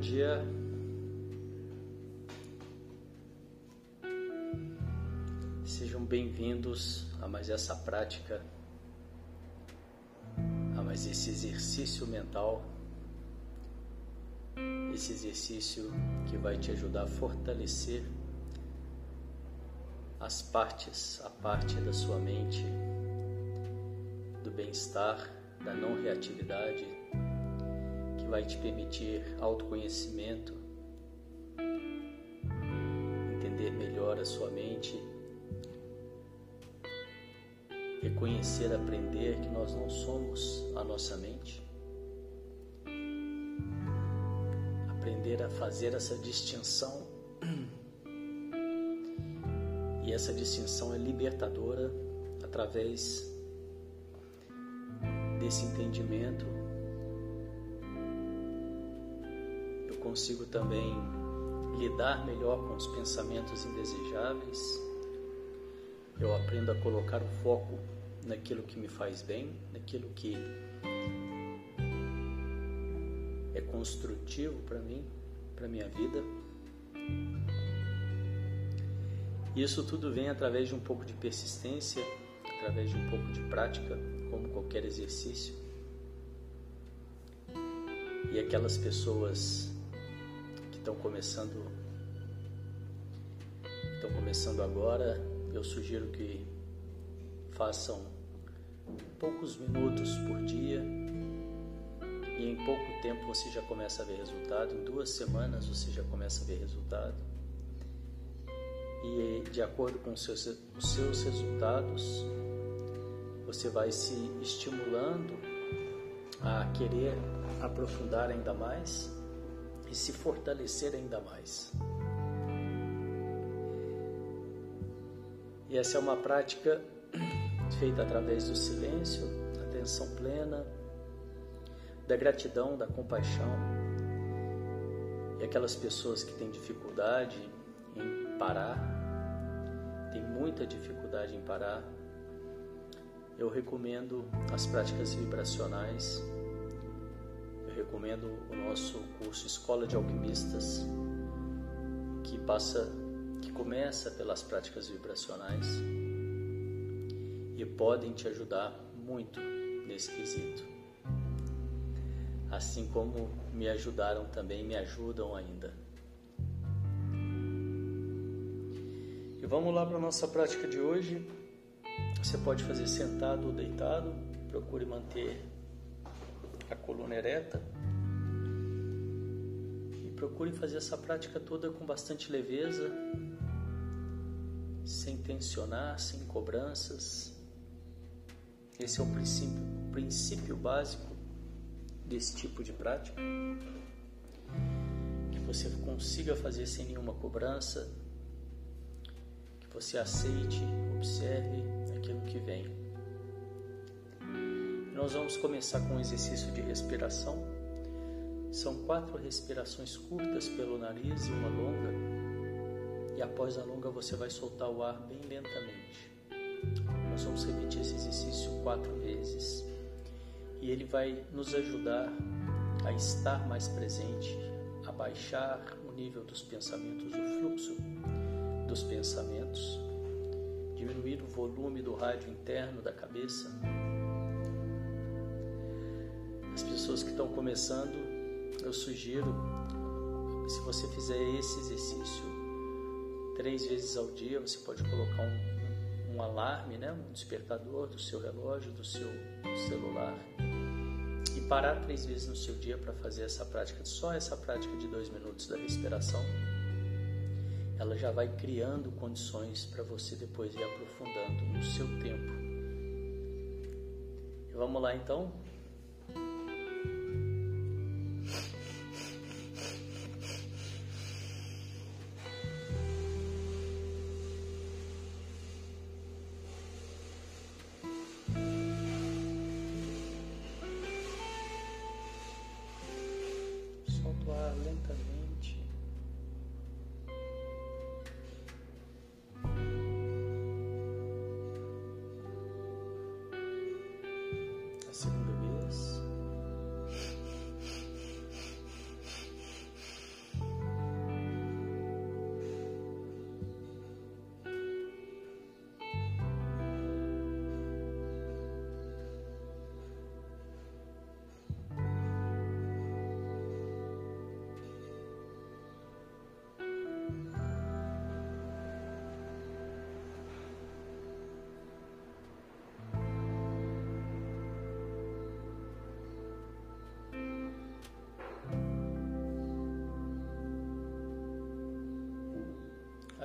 Dia. Sejam bem-vindos a mais essa prática, a mais esse exercício mental, esse exercício que vai te ajudar a fortalecer as partes, a parte da sua mente, do bem-estar, da não reatividade, vai te permitir autoconhecimento, entender melhor a sua mente, reconhecer, aprender que nós não somos a nossa mente, aprender a fazer essa distinção e essa distinção é libertadora através desse entendimento. Consigo também lidar melhor com os pensamentos indesejáveis. Eu aprendo a colocar o foco naquilo que me faz bem, naquilo que é construtivo para mim, para minha vida. Isso tudo vem através de um pouco de persistência, através de um pouco de prática, como qualquer exercício. E aquelas pessoas estão começando estão começando agora, eu sugiro que façam poucos minutos por dia e em pouco tempo você já começa a ver resultado, em duas semanas você já começa a ver resultado e de acordo com os seus, os seus resultados, você vai se estimulando a querer aprofundar ainda mais e se fortalecer ainda mais. E essa é uma prática feita através do silêncio, atenção plena, da gratidão, da compaixão. E aquelas pessoas que têm dificuldade em parar, tem muita dificuldade em parar, eu recomendo as práticas vibracionais. Eu recomendo o nosso curso Escola de Alquimistas, que passa, que começa pelas práticas vibracionais e podem te ajudar muito nesse quesito. Assim como me ajudaram também, me ajudam ainda. E vamos lá para a nossa prática de hoje. Você pode fazer sentado ou deitado, procure manter a coluna ereta e procure fazer essa prática toda com bastante leveza, sem tensionar, sem cobranças. Esse é o princípio, o princípio básico desse tipo de prática. Que você consiga fazer sem nenhuma cobrança, que você aceite, observe aquilo que vem. Nós vamos começar com um exercício de respiração. São quatro respirações curtas pelo nariz e uma longa. E após a longa você vai soltar o ar bem lentamente. Nós vamos repetir esse exercício quatro vezes. E ele vai nos ajudar a estar mais presente, a baixar o nível dos pensamentos, o fluxo dos pensamentos diminuir o volume do rádio interno da cabeça. Pessoas que estão começando, eu sugiro, se você fizer esse exercício três vezes ao dia, você pode colocar um, um alarme, né, um despertador do seu relógio, do seu celular e parar três vezes no seu dia para fazer essa prática, só essa prática de dois minutos da respiração ela já vai criando condições para você depois ir aprofundando no seu tempo. Vamos lá então?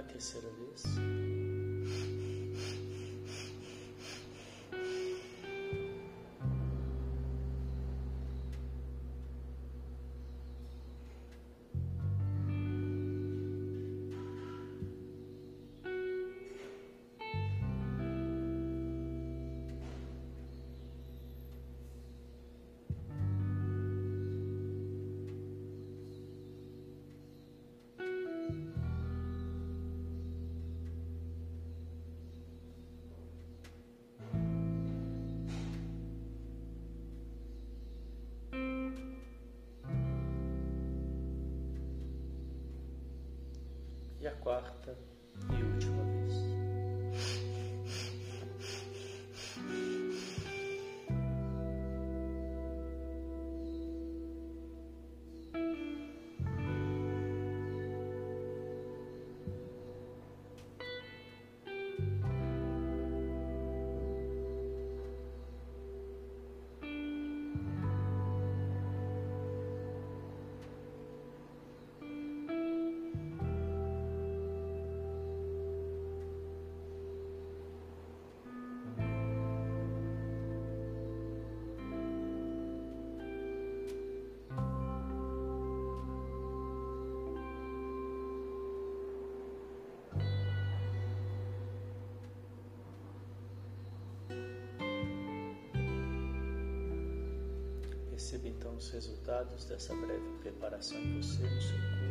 Terceira vez. A quarta Perceba então os resultados dessa breve preparação em você, no seu corpo,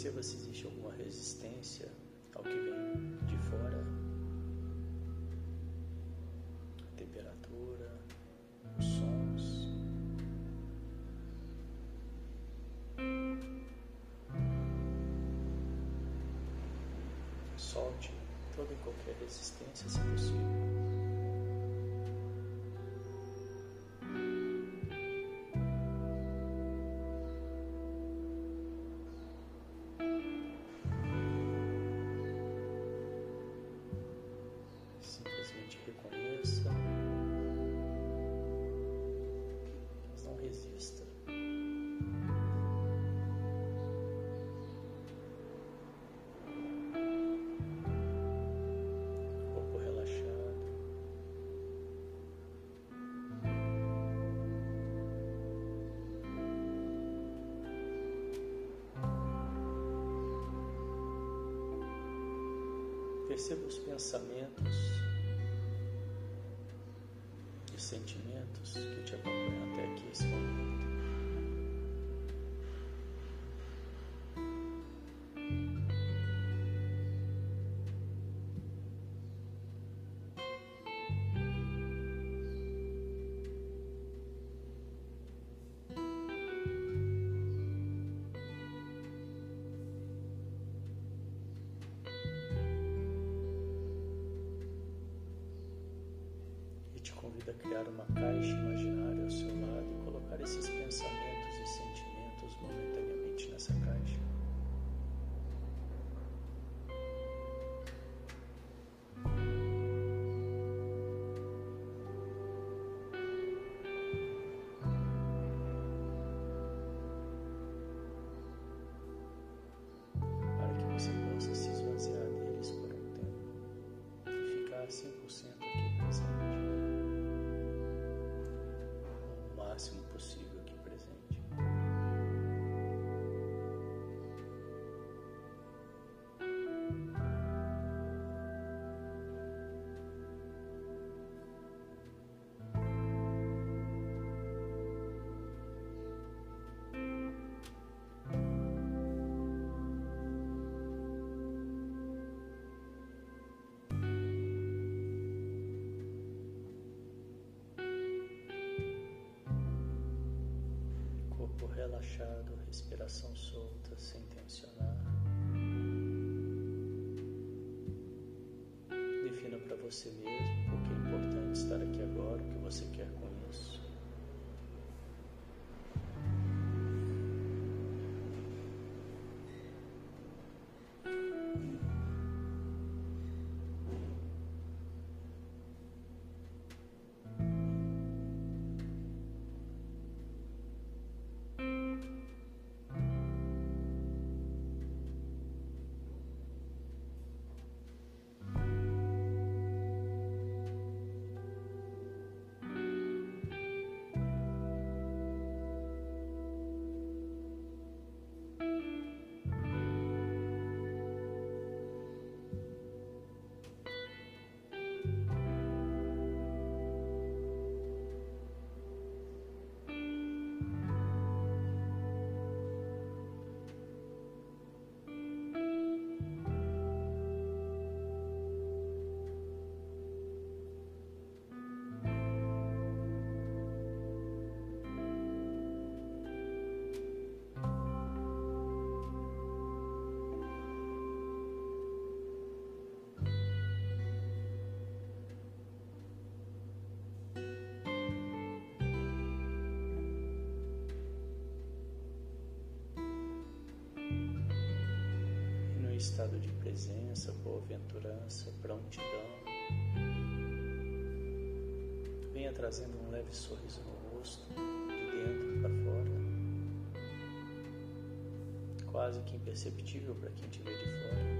Perceba se existe alguma resistência ao que vem de fora. A temperatura, os sons. Solte toda e qualquer resistência, se possível. Perceba os pensamentos e sentimentos que te acompanham até aqui esse momento. Para criar uma caixa imaginária ao seu lado e colocar esses pensamentos relaxado, respiração solta, sem tensionar. Defina para você mesmo o que é importante estar aqui agora, o que você quer com estado de presença, boa-aventurança, prontidão. Venha trazendo um leve sorriso no rosto, de dentro para fora, quase que imperceptível para quem te vê de fora.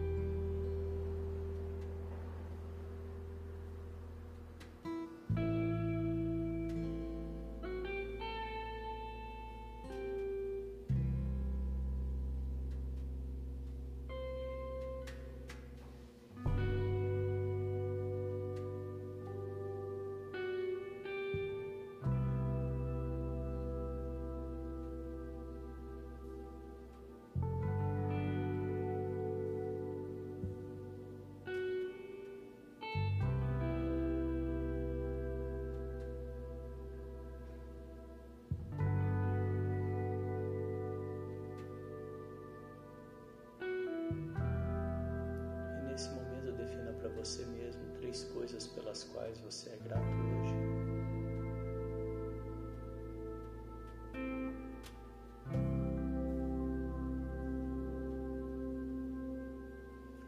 Você mesmo três coisas pelas quais você é grato hoje.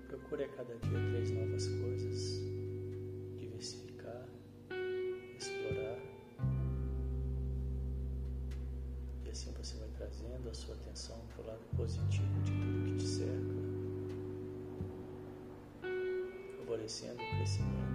Procure a cada dia três novas coisas, diversificar, explorar. E assim você vai trazendo a sua atenção para o lado positivo de favorecendo o crescimento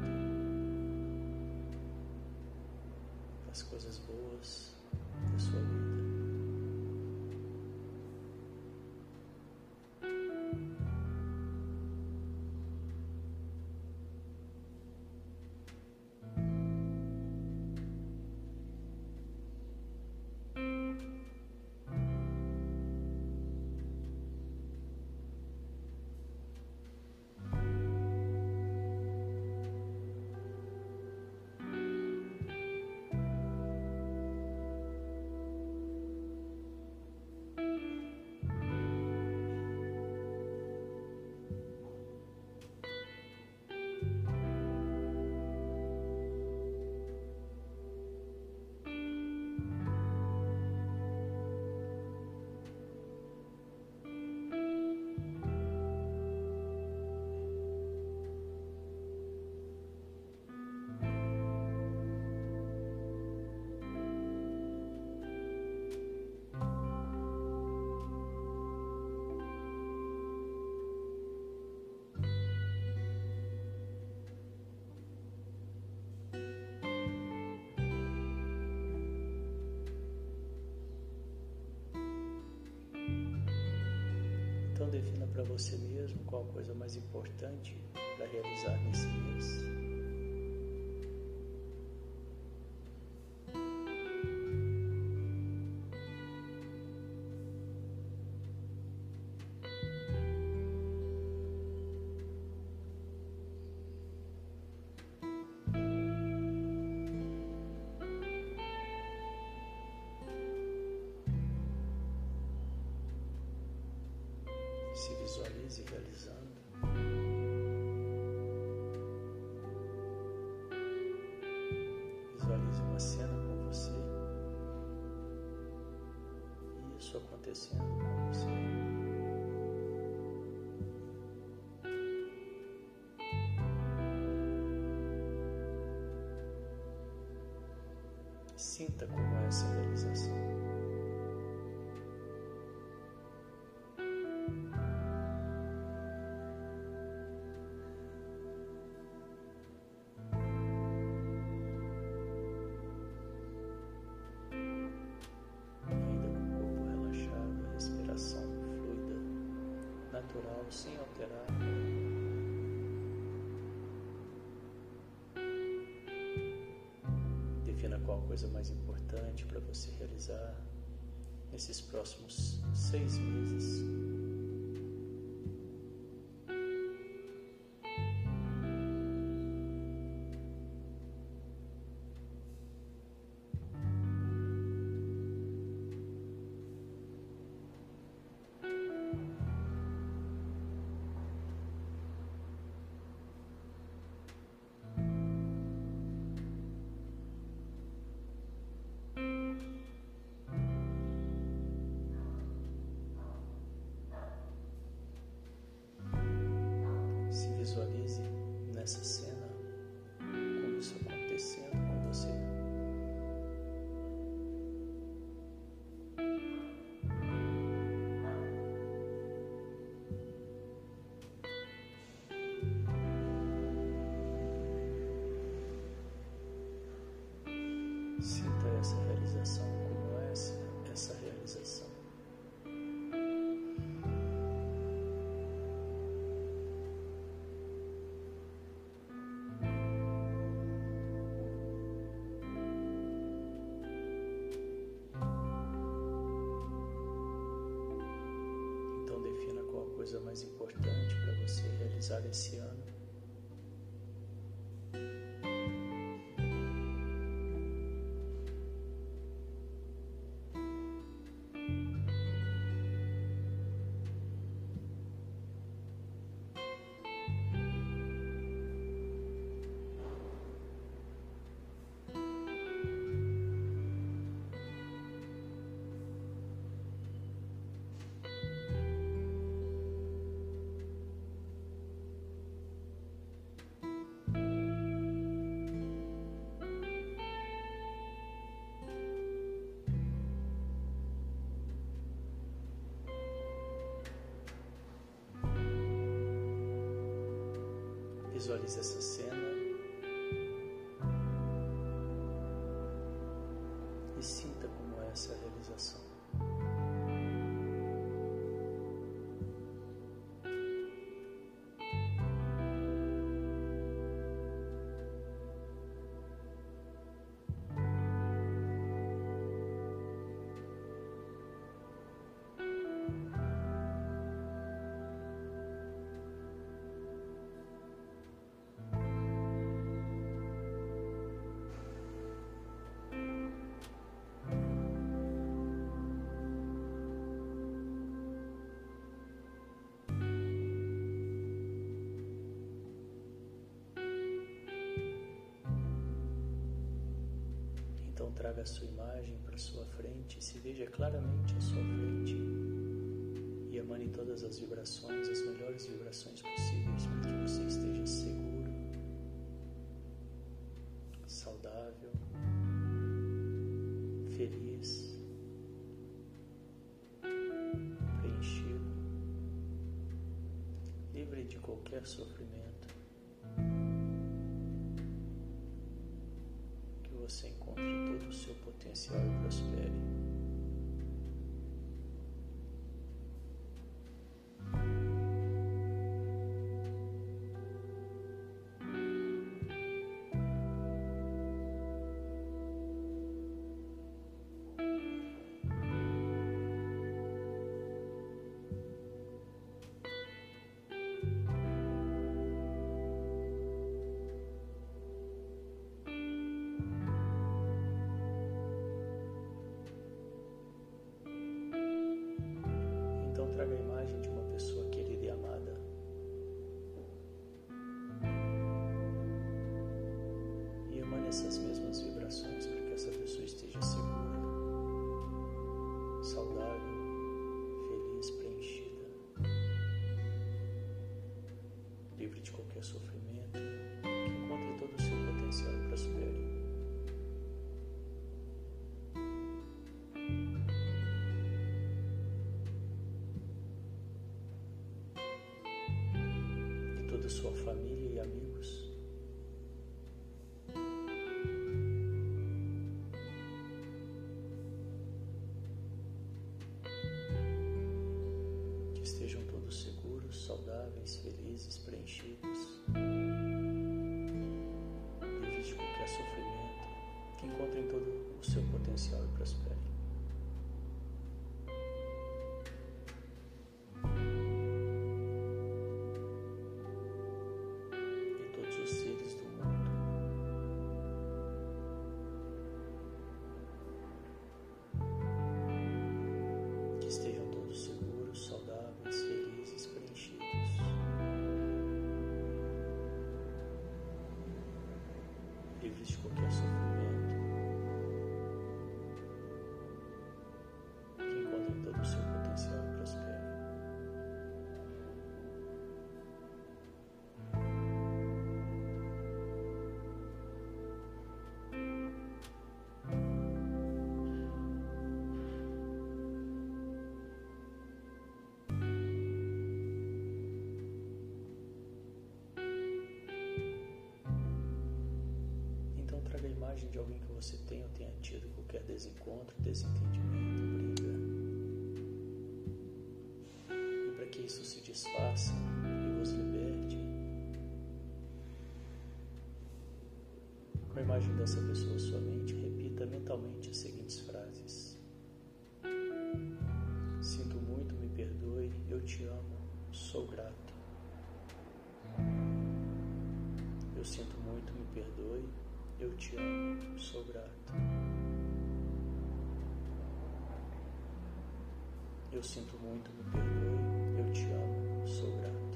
para você mesmo qual a coisa mais importante para realizar nesse mês. Se visualize realizando. Visualize uma cena com você e isso acontecendo com você. Sinta como é essa realização. Natural, sem alterar. Defina qual a coisa mais importante para você realizar nesses próximos seis meses. Realizar esse Visualize essa cena traga a sua imagem para sua frente, se veja claramente à sua frente e emane todas as vibrações, as melhores vibrações possíveis para que você esteja seguro, saudável, feliz, preenchido, livre de qualquer sofrimento. traga a imagem de sua família e amigos. Que estejam todos seguros, saudáveis, felizes, preenchidos, de qualquer sofrimento, que encontrem todo o seu potencial e prosperem. Livres de qualquer sofrimento, imagem de alguém que você tem ou tenha tido qualquer desencontro, desentendimento, briga. E para que isso se desfaça e vos liberte, com a imagem dessa pessoa sua mente, repita mentalmente as seguintes frases: Sinto muito, me perdoe, eu te amo, sou grato. Eu sinto muito, me perdoe, eu te amo, sou grato. Eu sinto muito, me perdoe, eu te amo, sou grato.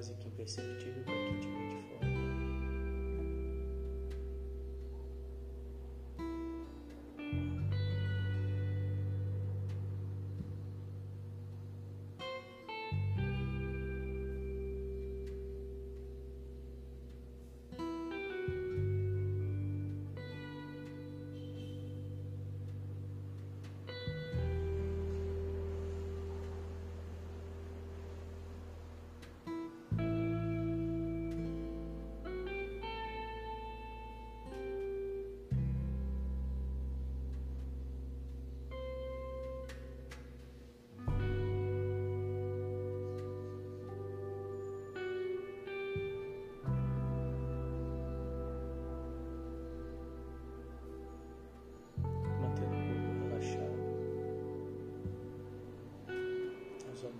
Quase que imperceptível para quem te vê de fora.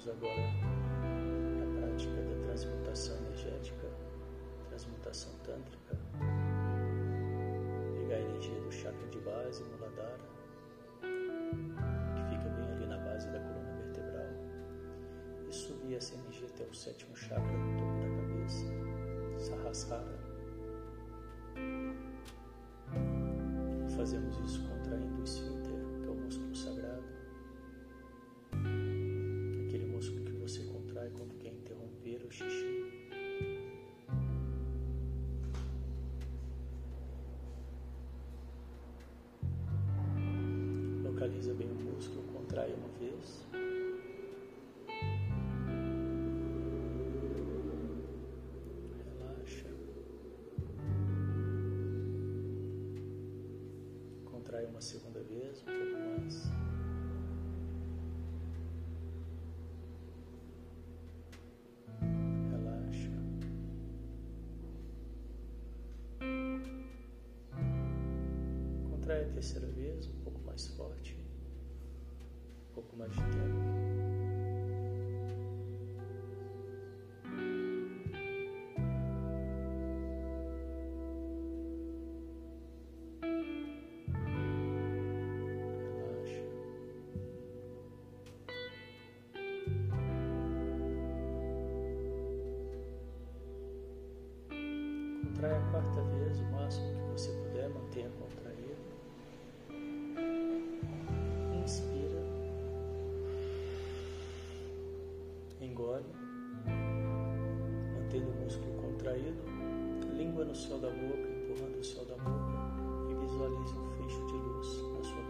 Agora à prática da transmutação energética, transmutação tântrica. Pegar a energia do chakra de base, Muladhara, que fica bem ali na base da coluna vertebral, e subir essa energia até o sétimo chakra no topo da cabeça, Sahasrara. Fazemos isso contraindo o esfíncter, uma segunda vez, um pouco mais. Relaxa. Contrai a terceira vez, um pouco mais forte, um pouco mais de tempo. Quarta vez, o máximo que você puder, mantenha contraído. Inspira. Engole. Mantendo o músculo contraído. Língua no céu da boca, empurrando o céu da boca. E visualize um fecho de luz na sua cabeça.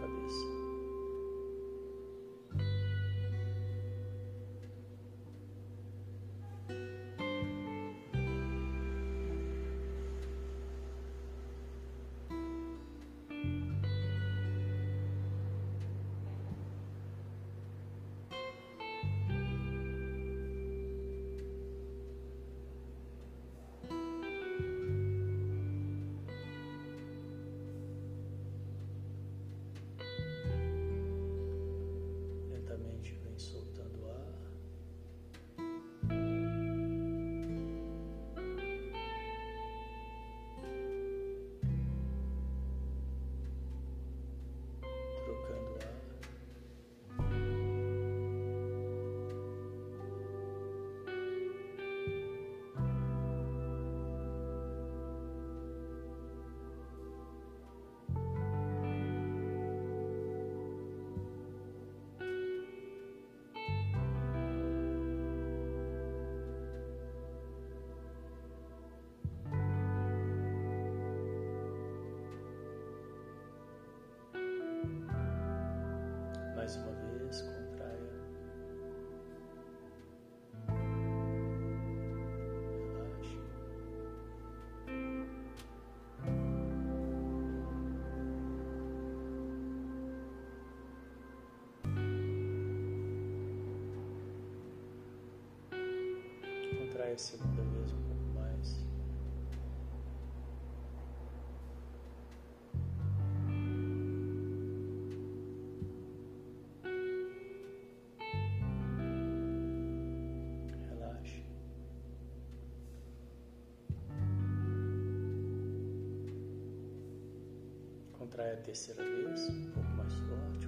Segunda vez um pouco mais. Relaxe. Contrai a terceira vez, um pouco mais forte,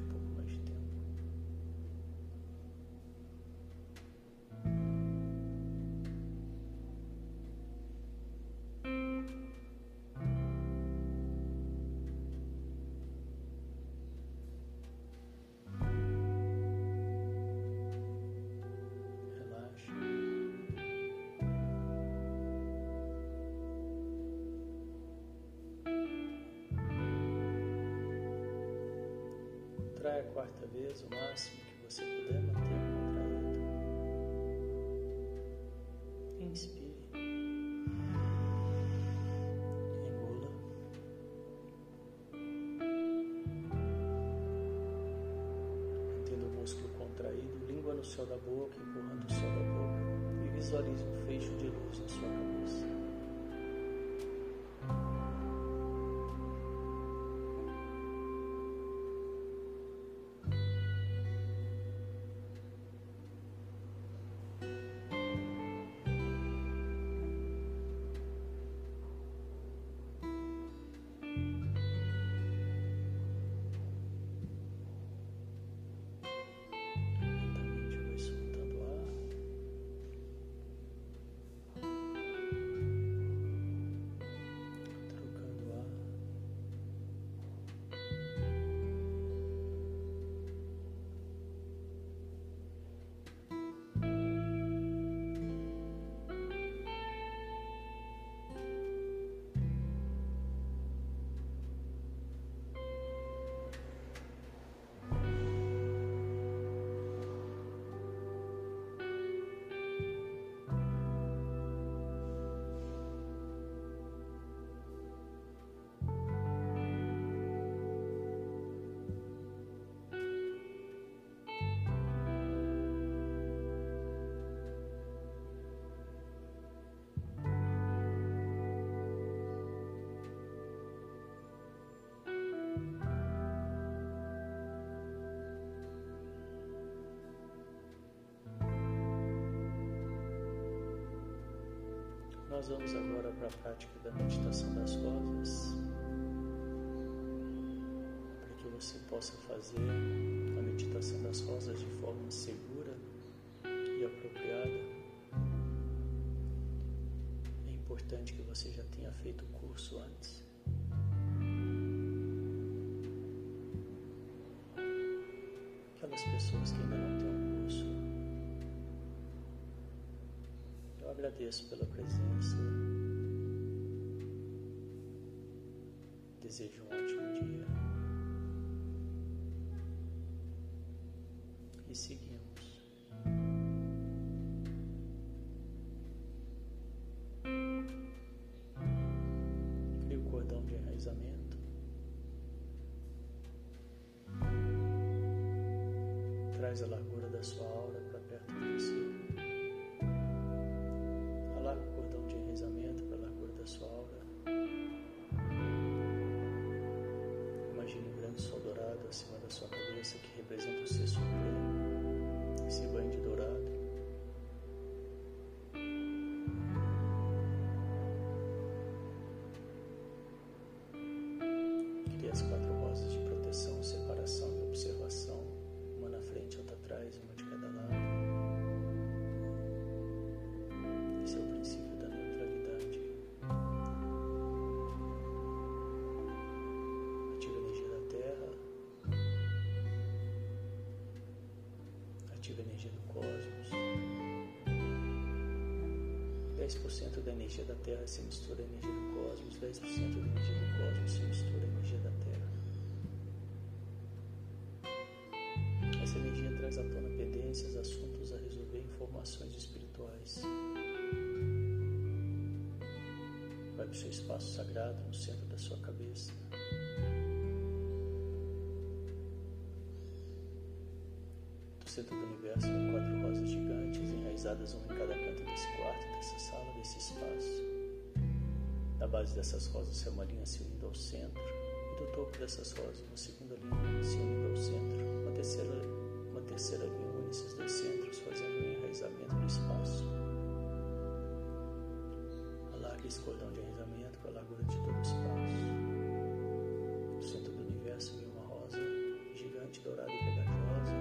A quarta vez, o máximo que você puder manter contraído. Inspire. Engula. Mantendo o músculo contraído, língua no céu da boca, empurrando o céu da boca. E visualize um fecho de luz na sua cabeça. Nós vamos agora para a prática da meditação das rosas, para que você possa fazer a meditação das rosas de forma segura e apropriada. É importante que você já tenha feito o curso antes. Aquelas pessoas que ainda não agradeço pela presença. Desejo um ótimo dia. E seguimos. Crie o cordão de enraizamento. Traz a largura da sua aura acima da sua cabeça que representa o ser supremo. Esse banho de dourado. 10% da energia da Terra se mistura à energia do cosmos, 10% da energia do cosmos se mistura à energia da Terra. Essa energia traz à tona pendências, assuntos a resolver, informações espirituais. Vai para o seu espaço sagrado no centro da sua cabeça. Do centro do universo vem quatro rosas gigantes enraizadas uma em cada canto desse quarto, dessa sala, desse espaço. Da base dessas rosas é uma linha se unindo ao centro, e do topo dessas rosas uma segunda linha se unindo ao centro. Uma terceira, uma terceira linha une esses dois centros, fazendo um enraizamento no espaço. Alargue esse cordão de enraizamento para a largura de todo o espaço. No centro do universo vem uma rosa gigante, dourada e pegajosa,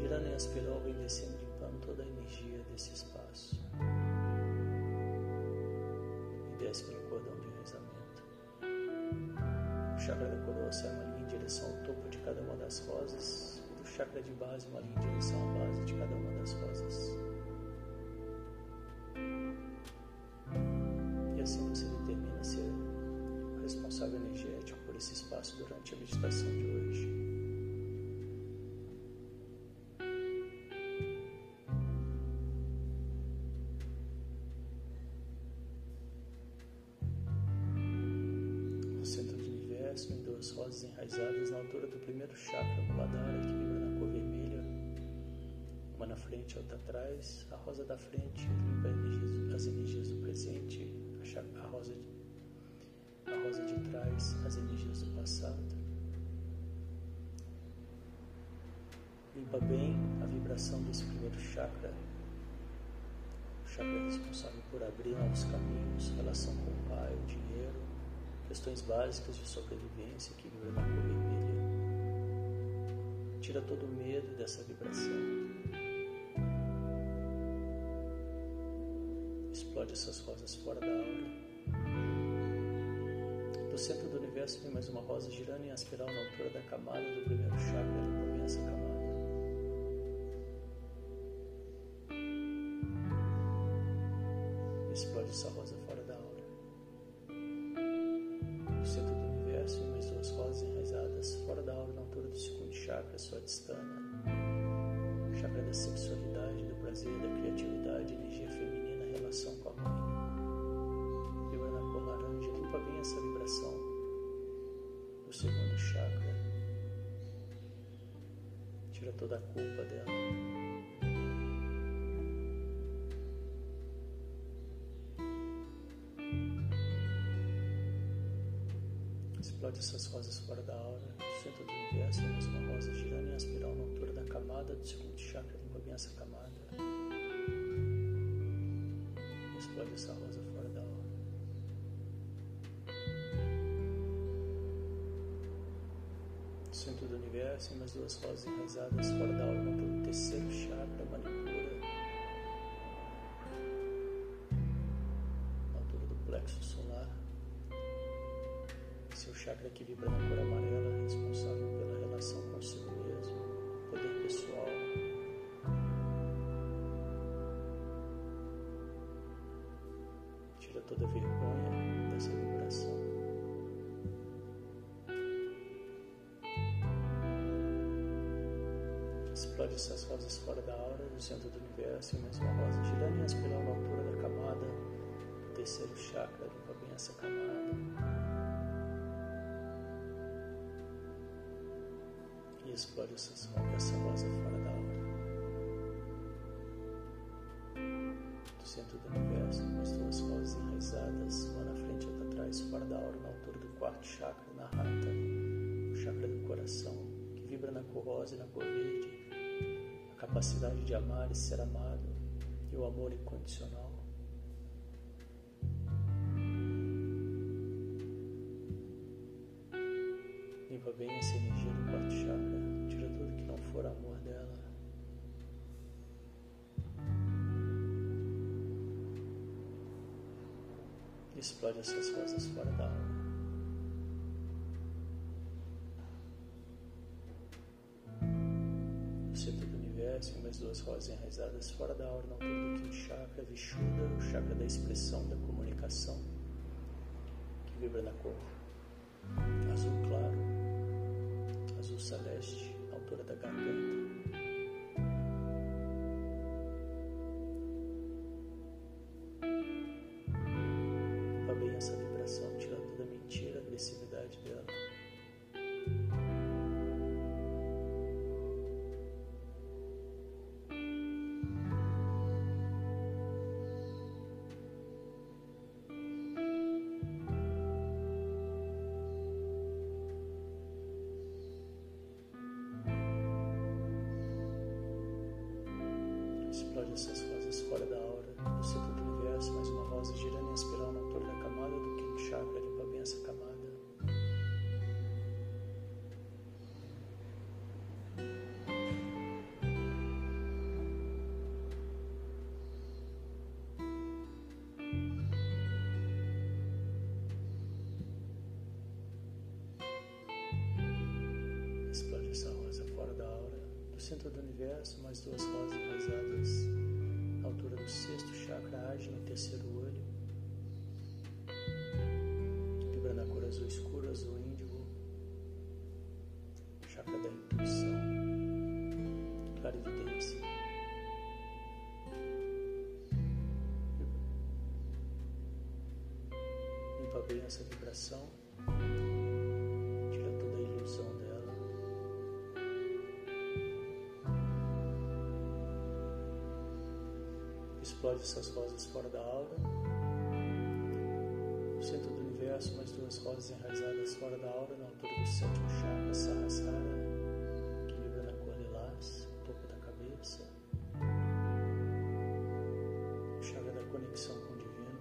girando em espiral, vem descendo, limpando toda a energia desse espaço. E desce pelo cordão de enraizamento. O chakra da coroa sai uma linha em direção ao topo de cada uma das rosas, e do chakra de base, uma linha em direção à base de cada uma das rosas. E assim você determina ser responsável energético por esse espaço durante a meditação de hoje. A rosa da frente limpa as energias do presente, a, rosa de, a rosa de trás, as energias do passado. Limpa bem a vibração desse primeiro chakra, o chakra responsável por abrir novos caminhos, relação com o pai, o dinheiro, questões básicas de sobrevivência que vibra na cor vermelha. Tira todo o medo dessa vibração. Explode essas rosas fora da aura. Do centro do universo vem mais uma rosa girando em espiral na altura da camada do primeiro chakra, bem essa camada. Explode essa rosa fora da aura. No centro do universo, vem mais duas rosas enraizadas fora da aura na altura do segundo chakra, sua distana. Chakra da sexualidade, do prazer, da criatividade, energia relação com a mãe. Vibra na cor laranja, limpa bem essa vibração do segundo chakra. Tira toda a culpa dela. Explode essas rosas fora da aura, no centro do universo, mais uma rosa girando em espiral na altura da camada do segundo chakra, limpa bem essa camada. Explode essa rosa fora da hora. Centro do universo, umas duas rosas enraizadas fora da hora, pelo terceiro chakra, Explode essas rosas fora da aura, do centro do universo, e mais uma rosa em espiral na altura da camada do terceiro chakra, limpa bem essa camada. E explode essas, essa rosa fora da aura. Do centro do universo, mais duas rosas enraizadas, uma na frente e outra atrás, fora da aura, na altura do quarto chakra, na rata, o chakra do coração, que vibra na cor rosa e na cor verde capacidade de amar e ser amado e o amor incondicional. Limpa bem essa energia do quarto chakra, tira tudo que não for amor dela. Explode essas rosas fora da alma. Duas rosas enraizadas fora da aura, altura do quinto chakra, Vishuddha, o chakra da expressão, da comunicação, que vibra na cor azul claro, azul celeste, altura da garganta. Essas rosas fora da aura, do centro do universo, mais uma rosa girando em espiral na altura da camada do quinto chakra, limpa bem essa camada. Explode essa rosa fora da aura, do centro do universo, mais duas rosas enraizadas do sexto chakra, age no terceiro olho, vibra na cor azul escuro, azul índigo, chakra da intuição, clarividência. Limpa bem essa vibração, Explode essas rosas fora da aura. No centro do universo, mais duas rosas enraizadas fora da aura, na altura do sétimo chakra, Sahasrara, que vibra na cor lilás, topo da cabeça. O chakra da conexão com o divino.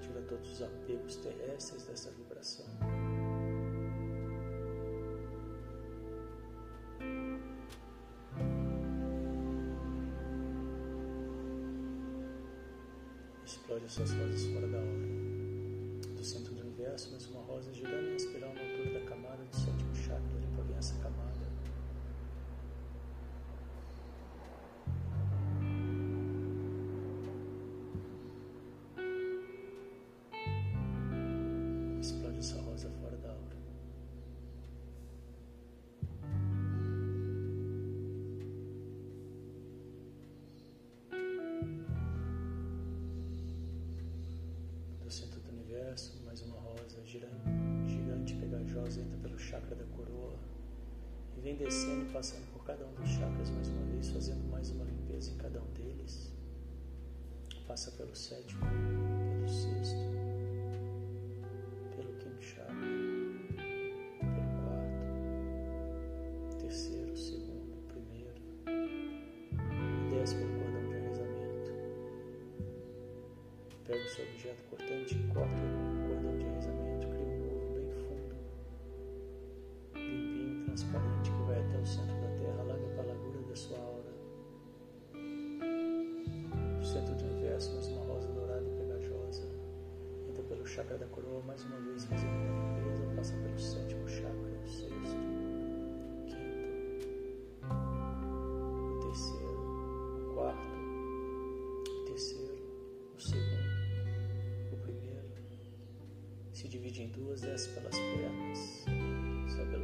Tira todos os apegos terrestres dessa vibração. Essas rosas fora da hora. Do centro do universo, mais uma rosa girando em espiral na altura da camada do sétimo chakra da coroa e vem descendo passando por cada um dos chakras mais uma vez, fazendo mais uma limpeza em cada um deles. Passa pelo sétimo, pelo sexto, pelo quinto chakra. pelo quarto terceiro segundo primeiro desce pelo cordão de arreemamento pega o seu objeto cortante e corta o cordão de rezamento. Transparente, que vai até o centro da terra, larga para a largura da sua aura. No centro do universo, mais uma rosa dourada e pegajosa. Entra pelo chakra da coroa mais uma vez, fazendo uma limpeza, passa pelo sétimo chakra, o sexto, quinto, o terceiro, o quarto, o terceiro, o segundo, o primeiro. Se divide em duas, desce pelas pernas,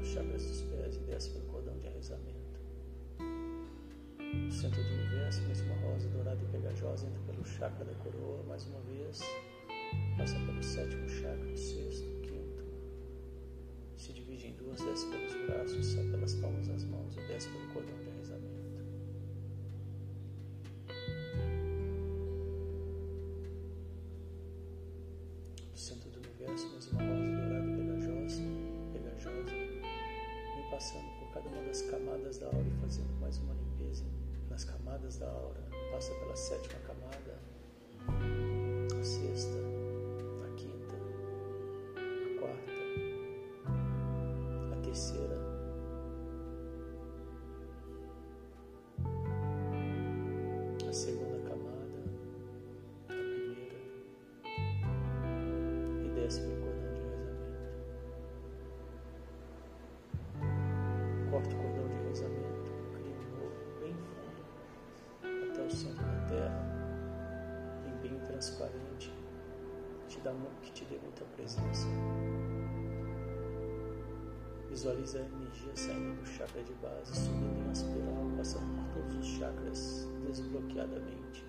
chakras dos pés e desce pelo cordão de rezamento. No centro do universo, mais uma rosa dourada e pegajosa entra pelo chakra da coroa mais uma vez, passa pelo sétimo chakra, sexto, quinto. Se divide em duas, desce pelos braços, sai pelas palmas das mãos e desce pelo cordão de rezamento. No centro do universo, mais uma das camadas da aura e fazendo mais uma limpeza nas camadas da aura. Passa pela sétima camada, a sexta, a quinta, a quarta, a terceira, a segunda camada, a primeira e desce te dá, que te dê muita presença. Visualiza a energia saindo do chakra de base, subindo em espiral, passando por todos os chakras desbloqueadamente.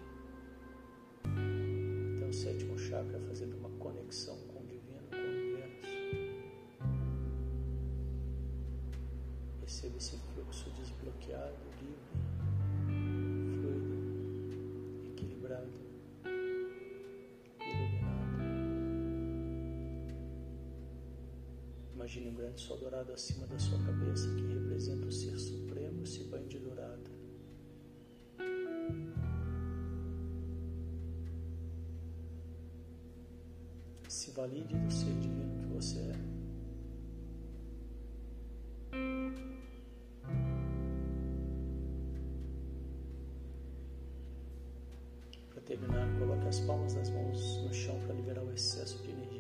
Até o sétimo chakra, fazendo uma conexão com o divino, com o universo. Perceba esse fluxo desbloqueado, livre, Imagine um grande sol dourado acima da sua cabeça que representa o ser supremo, esse banho de dourado. Se valide do ser divino que você é. Terminar, coloque as palmas das mãos no chão para liberar o excesso de energia.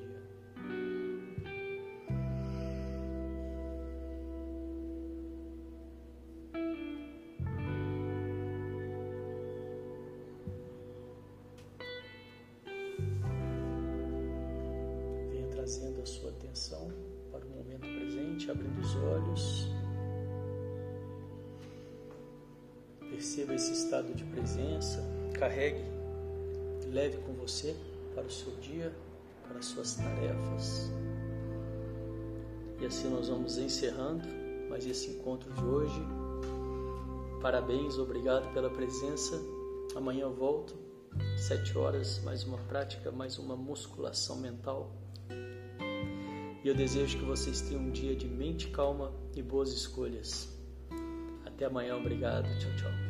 Trazendo a sua atenção para o momento presente, abrindo os olhos. Perceba esse estado de presença, carregue, leve com você para o seu dia, para as suas tarefas. E assim nós vamos encerrando mais esse encontro de hoje. Parabéns, obrigado pela presença. Amanhã eu volto, sete horas, mais uma prática, mais uma musculação mental. E eu desejo que vocês tenham um dia de mente calma e boas escolhas. Até amanhã, obrigado. Tchau, tchau.